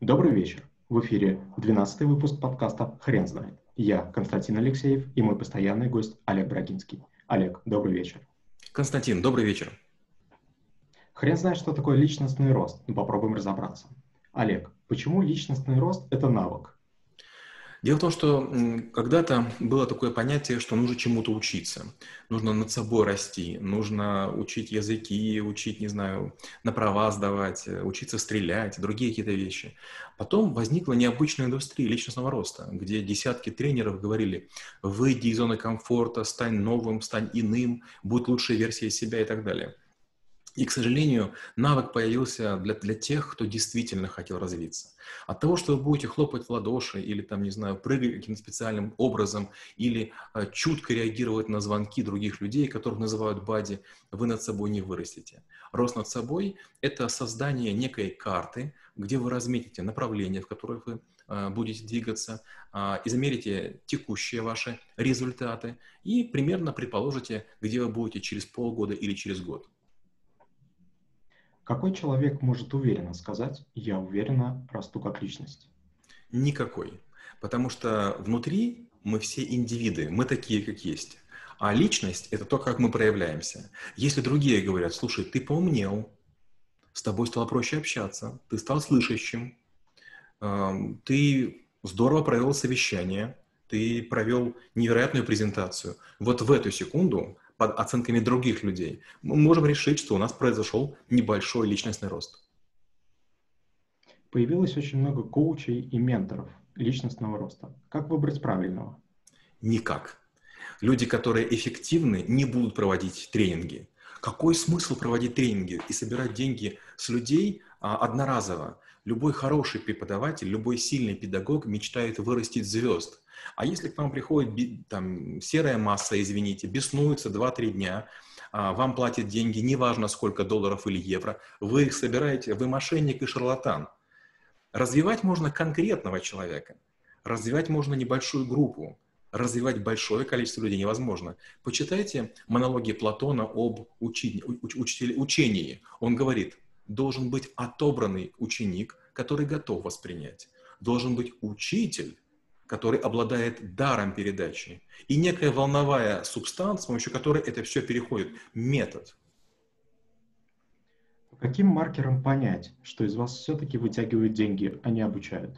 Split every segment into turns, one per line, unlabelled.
Добрый вечер. В эфире 12 выпуск подкаста «Хрен знает». Я Константин Алексеев и мой постоянный гость Олег Брагинский. Олег, добрый вечер.
Константин, добрый вечер.
Хрен знает, что такое личностный рост, но попробуем разобраться. Олег, почему личностный рост – это навык?
Дело в том, что когда-то было такое понятие, что нужно чему-то учиться. Нужно над собой расти, нужно учить языки, учить, не знаю, на права сдавать, э, учиться стрелять, другие какие-то вещи. Потом возникла необычная индустрия личностного роста, где десятки тренеров говорили, выйди из зоны комфорта, стань новым, стань иным, будь лучшей версией себя и так далее. И, к сожалению, навык появился для, для тех, кто действительно хотел развиться. От того, что вы будете хлопать в ладоши или, там, не знаю, прыгать каким-то специальным образом или э, чутко реагировать на звонки других людей, которых называют бади, вы над собой не вырастете. Рост над собой – это создание некой карты, где вы разметите направление, в которое вы э, будете двигаться, э, измерите текущие ваши результаты и примерно предположите, где вы будете через полгода или через год.
Какой человек может уверенно сказать «я уверенно расту как личность»?
Никакой. Потому что внутри мы все индивиды, мы такие, как есть. А личность – это то, как мы проявляемся. Если другие говорят, слушай, ты поумнел, с тобой стало проще общаться, ты стал слышащим, ты здорово провел совещание, ты провел невероятную презентацию. Вот в эту секунду под оценками других людей, мы можем решить, что у нас произошел небольшой личностный рост.
Появилось очень много коучей и менторов личностного роста. Как выбрать правильного?
Никак. Люди, которые эффективны, не будут проводить тренинги. Какой смысл проводить тренинги и собирать деньги с людей а, одноразово? Любой хороший преподаватель, любой сильный педагог мечтает вырастить звезд. А если к вам приходит там, серая масса, извините, беснуется 2-3 дня, а, вам платят деньги, неважно сколько долларов или евро, вы их собираете, вы мошенник и шарлатан. Развивать можно конкретного человека, развивать можно небольшую группу, развивать большое количество людей невозможно. Почитайте монологи Платона об учи, уч, учении. Он говорит, должен быть отобранный ученик, который готов воспринять. Должен быть учитель, который обладает даром передачи, и некая волновая субстанция, с помощью которой это все переходит, метод.
каким маркером понять, что из вас все-таки вытягивают деньги, а не обучают?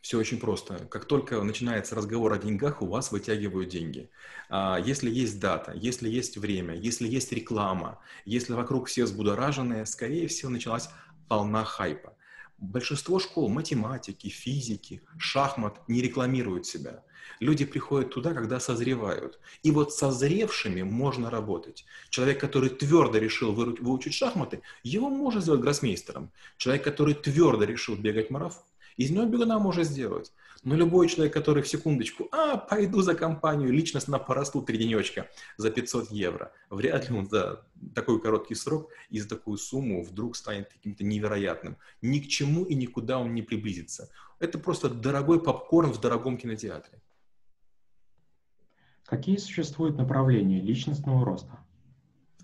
Все очень просто. Как только начинается разговор о деньгах, у вас вытягивают деньги. А, если есть дата, если есть время, если есть реклама, если вокруг все взбудораженные, скорее всего, началась волна хайпа. Большинство школ математики, физики, шахмат не рекламируют себя. Люди приходят туда, когда созревают. И вот созревшими можно работать. Человек, который твердо решил выучить шахматы, его можно сделать гроссмейстером. Человек, который твердо решил бегать марафон, из него бегуна может сделать. Но любой человек, который в секундочку, а, пойду за компанию, личностно порасту три денечка за 500 евро, вряд ли он за такой короткий срок и за такую сумму вдруг станет каким-то невероятным. Ни к чему и никуда он не приблизится. Это просто дорогой попкорн в дорогом кинотеатре.
Какие существуют направления личностного роста?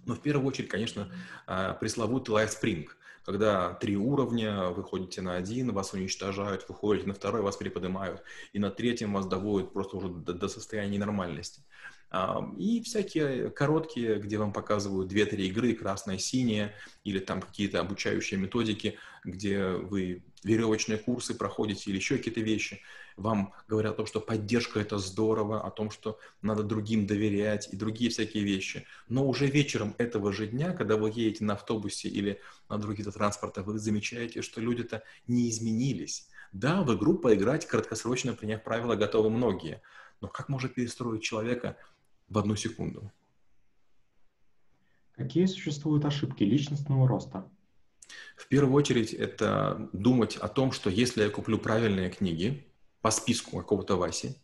Ну, в первую очередь, конечно, а, пресловутый LifeSpring – когда три уровня, вы ходите на один, вас уничтожают, вы ходите на второй, вас переподнимают, и на третьем вас доводят просто уже до, до состояния нормальности. И всякие короткие, где вам показывают 2-3 игры, красная, синяя, или там какие-то обучающие методики, где вы веревочные курсы проходите или еще какие-то вещи. Вам говорят о том, что поддержка это здорово, о том, что надо другим доверять и другие всякие вещи. Но уже вечером этого же дня, когда вы едете на автобусе или на других транспортах, вы замечаете, что люди-то не изменились. Да, в игру поиграть краткосрочно, приняв правила, готовы многие. Но как можно перестроить человека в одну секунду.
Какие существуют ошибки личностного роста?
В первую очередь это думать о том, что если я куплю правильные книги по списку какого-то Васи,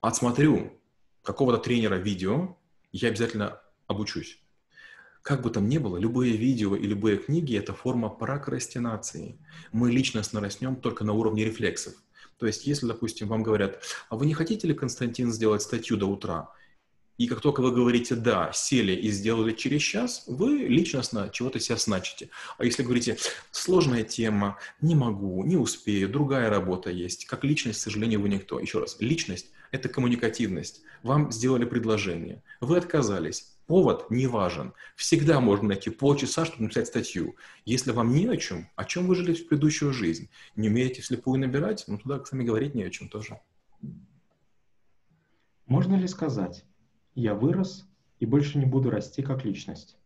отсмотрю какого-то тренера видео, я обязательно обучусь. Как бы там ни было, любые видео и любые книги – это форма прокрастинации. Мы личностно растем только на уровне рефлексов. То есть, если, допустим, вам говорят, а вы не хотите ли, Константин, сделать статью до утра? И как только вы говорите «да», сели и сделали через час, вы личностно чего-то себя значите. А если говорите «сложная тема, не могу, не успею, другая работа есть», как личность, к сожалению, вы никто. Еще раз, личность – это коммуникативность. Вам сделали предложение, вы отказались, повод не важен. Всегда можно найти полчаса, чтобы написать статью. Если вам не о чем, о чем вы жили в предыдущую жизнь? Не умеете вслепую набирать? Ну, туда, с вами говорить не о чем тоже.
Можно ли сказать, я вырос и больше не буду расти как личность.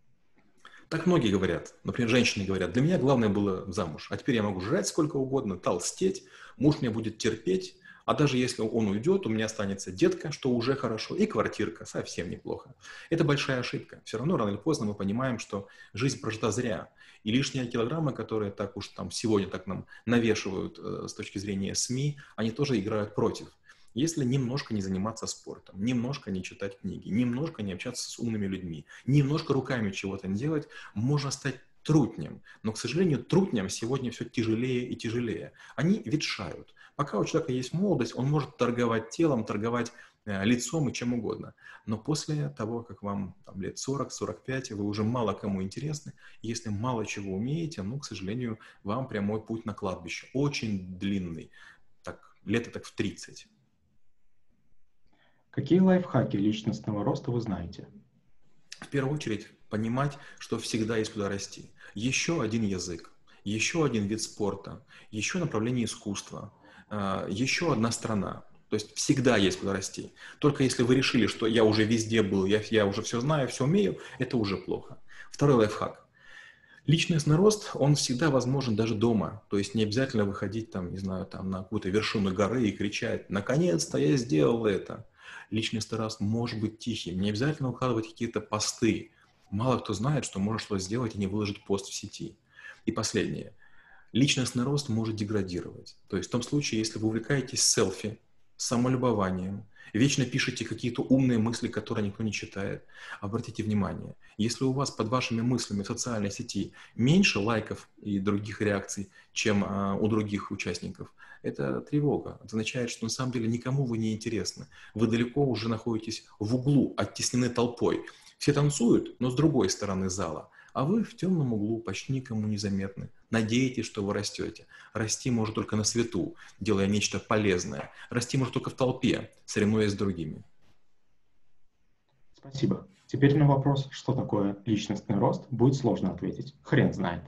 Так многие говорят. Например, женщины говорят, для меня главное было замуж. А теперь я могу жрать сколько угодно, толстеть, муж меня будет терпеть. А даже если он уйдет, у меня останется детка, что уже хорошо, и квартирка, совсем неплохо. Это большая ошибка. Все равно рано или поздно мы понимаем, что жизнь прожита зря. И лишние килограммы, которые так уж там сегодня так нам навешивают э, с точки зрения СМИ, они тоже играют против. Если немножко не заниматься спортом, немножко не читать книги, немножко не общаться с умными людьми, немножко руками чего-то не делать, можно стать трутнем. Но, к сожалению, трутням сегодня все тяжелее и тяжелее. Они ветшают. Пока у человека есть молодость, он может торговать телом, торговать э, лицом и чем угодно. Но после того, как вам там, лет 40-45, вы уже мало кому интересны. Если мало чего умеете, ну, к сожалению, вам прямой путь на кладбище. Очень длинный. Так, лето так в 30.
Какие лайфхаки личностного роста вы знаете?
В первую очередь, понимать, что всегда есть куда расти. Еще один язык, еще один вид спорта, еще направление искусства, а, еще одна страна. То есть всегда есть куда расти. Только если вы решили, что я уже везде был, я, я уже все знаю, все умею, это уже плохо. Второй лайфхак. Личностный рост, он всегда возможен даже дома. То есть не обязательно выходить там, не знаю, там на какую-то вершину горы и кричать «Наконец-то я сделал это!» Личностный рост может быть тихим. Не обязательно укладывать какие-то посты. Мало кто знает, что можно что сделать и не выложить пост в сети. И последнее. Личностный рост может деградировать. То есть в том случае, если вы увлекаетесь селфи, самолюбованием, вечно пишете какие-то умные мысли, которые никто не читает, обратите внимание, если у вас под вашими мыслями в социальной сети меньше лайков и других реакций, чем а, у других участников, это тревога. Это означает, что на самом деле никому вы не интересны. Вы далеко уже находитесь в углу, оттеснены толпой. Все танцуют, но с другой стороны зала. А вы в темном углу, почти никому не заметны. Надеетесь, что вы растете. Расти может только на свету, делая нечто полезное. Расти может только в толпе, соревнуясь с другими.
Спасибо. Теперь на вопрос, что такое личностный рост, будет сложно ответить. Хрен знает.